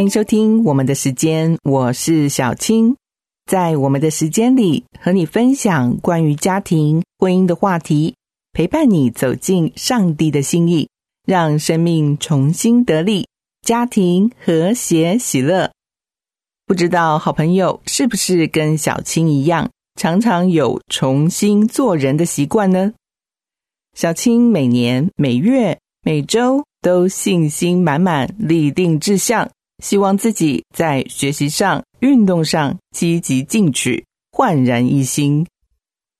欢迎收听我们的时间，我是小青。在我们的时间里，和你分享关于家庭、婚姻的话题，陪伴你走进上帝的心意，让生命重新得力，家庭和谐喜乐。不知道好朋友是不是跟小青一样，常常有重新做人的习惯呢？小青每年、每月、每周都信心满满，立定志向。希望自己在学习上、运动上积极进取，焕然一新。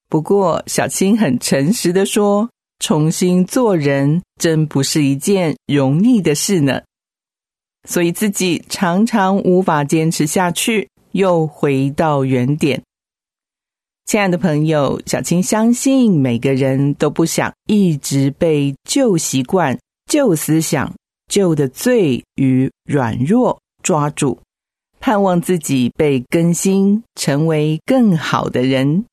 不过，小青很诚实的说：“重新做人真不是一件容易的事呢。”所以自己常常无法坚持下去，又回到原点。亲爱的朋友，小青相信每个人都不想一直被旧习惯、旧思想。旧的罪与软弱抓住，盼望自己被更新，成为更好的人。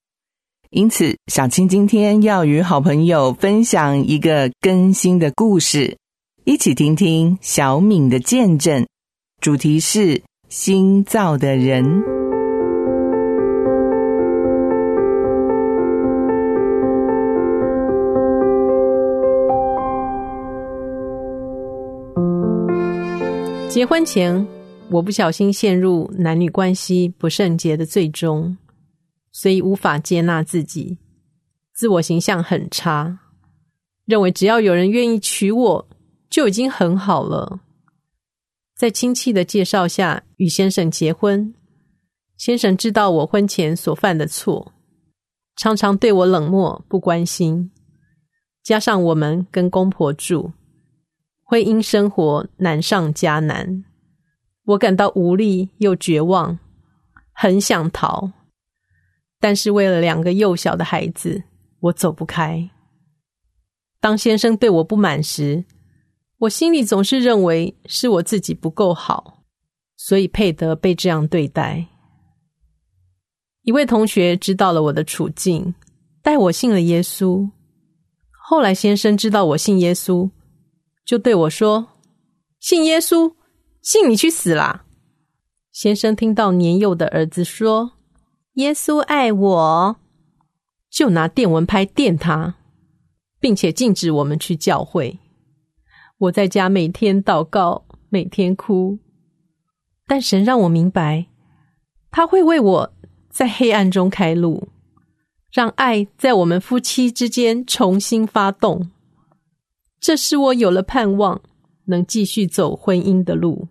因此，小青今天要与好朋友分享一个更新的故事，一起听听小敏的见证。主题是新造的人。结婚前，我不小心陷入男女关系不圣洁的最终，所以无法接纳自己，自我形象很差，认为只要有人愿意娶我，就已经很好了。在亲戚的介绍下与先生结婚，先生知道我婚前所犯的错，常常对我冷漠不关心，加上我们跟公婆住。会因生活难上加难，我感到无力又绝望，很想逃，但是为了两个幼小的孩子，我走不开。当先生对我不满时，我心里总是认为是我自己不够好，所以配得被这样对待。一位同学知道了我的处境，带我信了耶稣。后来先生知道我信耶稣。就对我说：“信耶稣，信你去死啦！”先生听到年幼的儿子说“耶稣爱我”，就拿电蚊拍电他，并且禁止我们去教会。我在家每天祷告，每天哭，但神让我明白，他会为我在黑暗中开路，让爱在我们夫妻之间重新发动。这使我有了盼望，能继续走婚姻的路。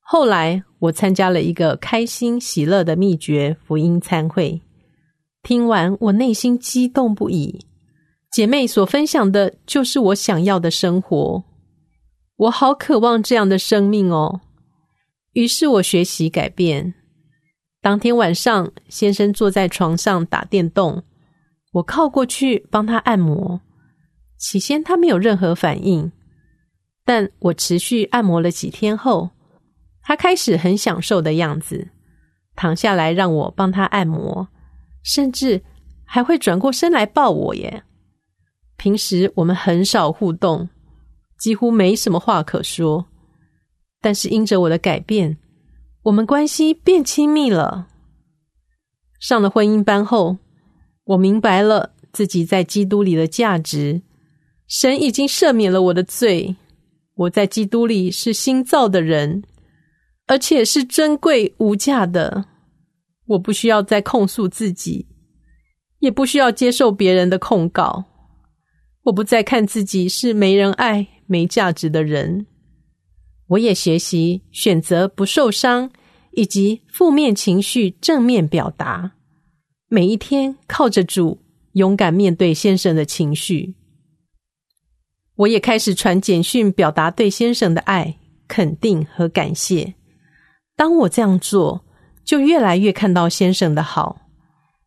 后来，我参加了一个开心喜乐的秘诀福音参会，听完我内心激动不已。姐妹所分享的就是我想要的生活，我好渴望这样的生命哦。于是我学习改变。当天晚上，先生坐在床上打电动，我靠过去帮他按摩。起先他没有任何反应，但我持续按摩了几天后，他开始很享受的样子，躺下来让我帮他按摩，甚至还会转过身来抱我耶。平时我们很少互动，几乎没什么话可说，但是因着我的改变，我们关系变亲密了。上了婚姻班后，我明白了自己在基督里的价值。神已经赦免了我的罪，我在基督里是新造的人，而且是珍贵无价的。我不需要再控诉自己，也不需要接受别人的控告。我不再看自己是没人爱、没价值的人。我也学习选择不受伤，以及负面情绪正面表达。每一天靠着主，勇敢面对先生的情绪。我也开始传简讯，表达对先生的爱、肯定和感谢。当我这样做，就越来越看到先生的好，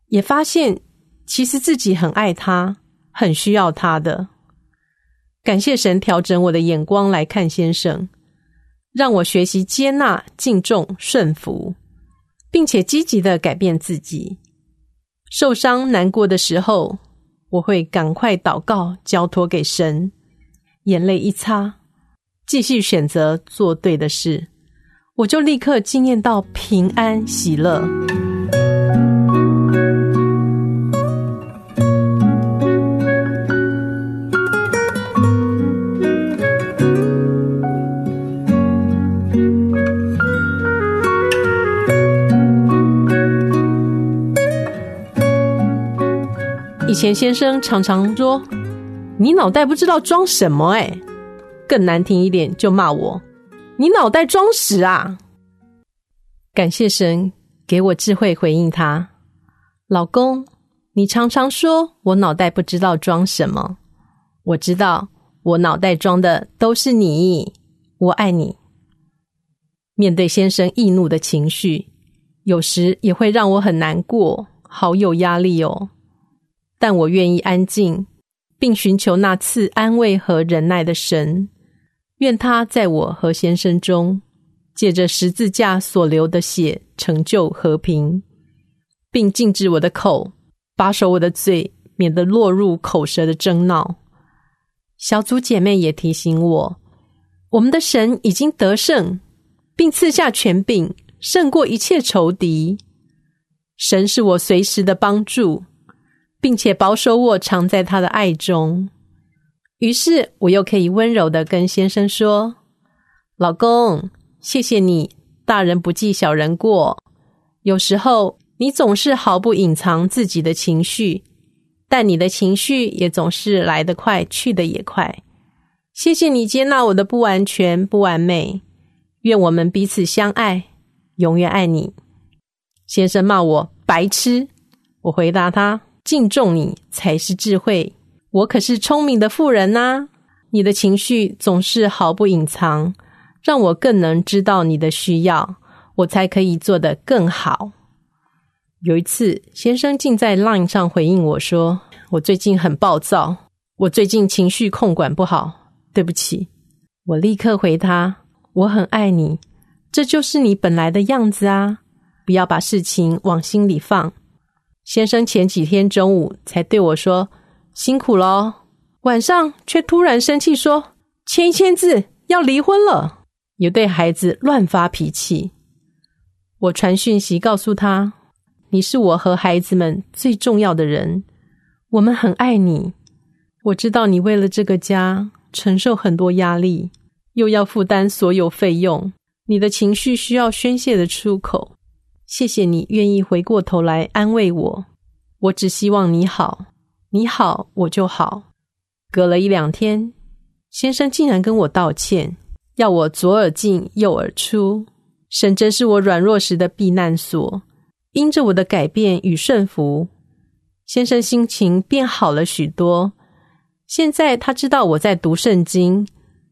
也发现其实自己很爱他，很需要他的。感谢神调整我的眼光来看先生，让我学习接纳、敬重、顺服，并且积极的改变自己。受伤难过的时候，我会赶快祷告，交托给神，眼泪一擦，继续选择做对的事。我就立刻惊艳到平安喜乐。以前先生常常说：“你脑袋不知道装什么？”哎，更难听一点就骂我。你脑袋装屎啊！感谢神给我智慧回应他，老公，你常常说我脑袋不知道装什么，我知道我脑袋装的都是你，我爱你。面对先生易怒的情绪，有时也会让我很难过，好有压力哦。但我愿意安静，并寻求那次安慰和忍耐的神。愿他在我和先生中，借着十字架所流的血成就和平，并禁止我的口，把守我的嘴，免得落入口舌的争闹。小组姐妹也提醒我，我们的神已经得胜，并赐下权柄，胜过一切仇敌。神是我随时的帮助，并且保守我常在他的爱中。于是我又可以温柔的跟先生说：“老公，谢谢你，大人不计小人过。有时候你总是毫不隐藏自己的情绪，但你的情绪也总是来得快，去得也快。谢谢你接纳我的不完全、不完美。愿我们彼此相爱，永远爱你。”先生骂我白痴，我回答他：“敬重你才是智慧。”我可是聪明的妇人呐！你的情绪总是毫不隐藏，让我更能知道你的需要，我才可以做得更好。有一次，先生竟在 LINE 上回应我说：“我最近很暴躁，我最近情绪控管不好，对不起。”我立刻回他：“我很爱你，这就是你本来的样子啊！不要把事情往心里放。”先生前几天中午才对我说。辛苦了，晚上却突然生气说签一签字要离婚了，也对孩子乱发脾气。我传讯息告诉他，你是我和孩子们最重要的人，我们很爱你。我知道你为了这个家承受很多压力，又要负担所有费用，你的情绪需要宣泄的出口。谢谢你愿意回过头来安慰我，我只希望你好。你好，我就好。隔了一两天，先生竟然跟我道歉，要我左耳进右耳出。神真是我软弱时的避难所。因着我的改变与顺服，先生心情变好了许多。现在他知道我在读圣经，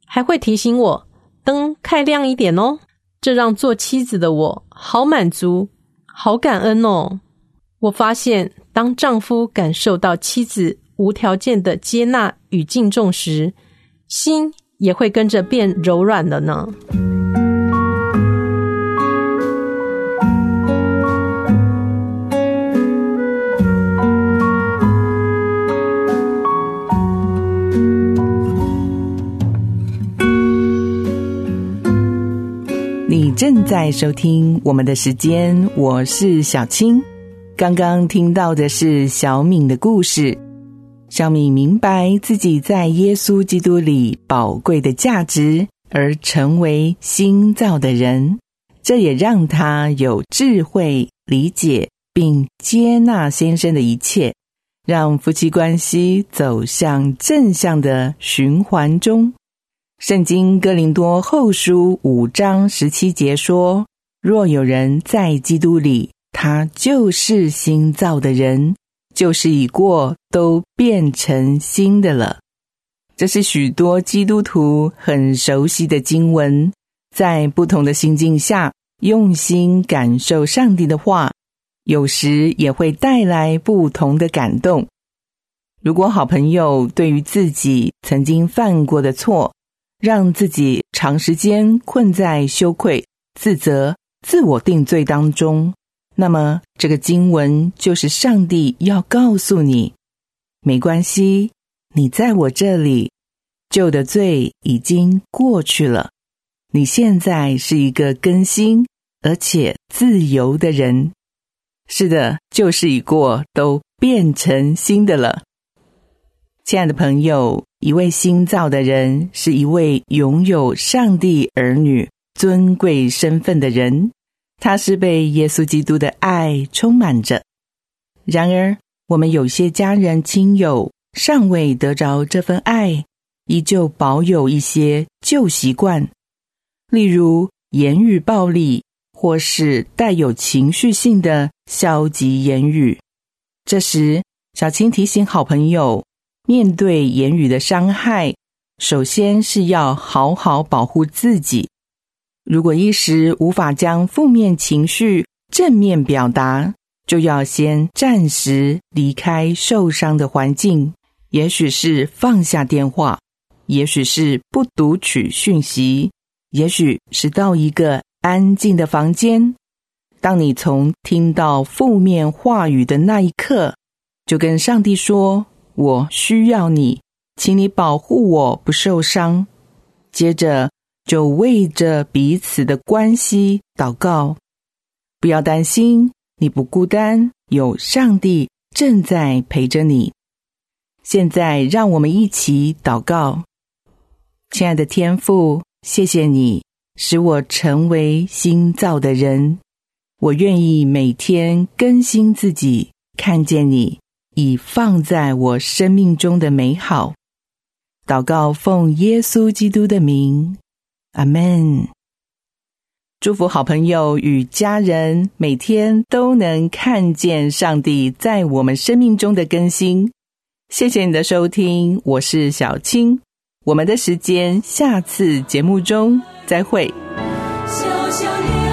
还会提醒我灯开亮一点哦。这让做妻子的我好满足，好感恩哦。我发现。当丈夫感受到妻子无条件的接纳与敬重时，心也会跟着变柔软了呢。正在收听我们的时间，我是小青。刚刚听到的是小敏的故事。小敏明白自己在耶稣基督里宝贵的价值，而成为新造的人。这也让他有智慧理解并接纳先生的一切，让夫妻关系走向正向的循环中。圣经哥林多后书五章十七节说：“若有人在基督里。”他就是新造的人，就是已过都变成新的了。这是许多基督徒很熟悉的经文，在不同的心境下，用心感受上帝的话，有时也会带来不同的感动。如果好朋友对于自己曾经犯过的错，让自己长时间困在羞愧、自责、自我定罪当中，那么这个经文就是上帝要告诉你：没关系，你在我这里，旧的罪已经过去了。你现在是一个更新而且自由的人。是的，旧事已过，都变成新的了。亲爱的朋友，一位新造的人是一位拥有上帝儿女尊贵身份的人，他是被耶稣基督的爱充满着。然而，我们有些家人亲友尚未得着这份爱，依旧保有一些旧习惯，例如言语暴力，或是带有情绪性的消极言语。这时，小青提醒好朋友。面对言语的伤害，首先是要好好保护自己。如果一时无法将负面情绪正面表达，就要先暂时离开受伤的环境。也许是放下电话，也许是不读取讯息，也许是到一个安静的房间。当你从听到负面话语的那一刻，就跟上帝说。我需要你，请你保护我不受伤。接着就为着彼此的关系祷告，不要担心，你不孤单，有上帝正在陪着你。现在让我们一起祷告，亲爱的天父，谢谢你使我成为新造的人，我愿意每天更新自己，看见你。已放在我生命中的美好，祷告奉耶稣基督的名，阿门。祝福好朋友与家人每天都能看见上帝在我们生命中的更新。谢谢你的收听，我是小青。我们的时间，下次节目中再会。世界。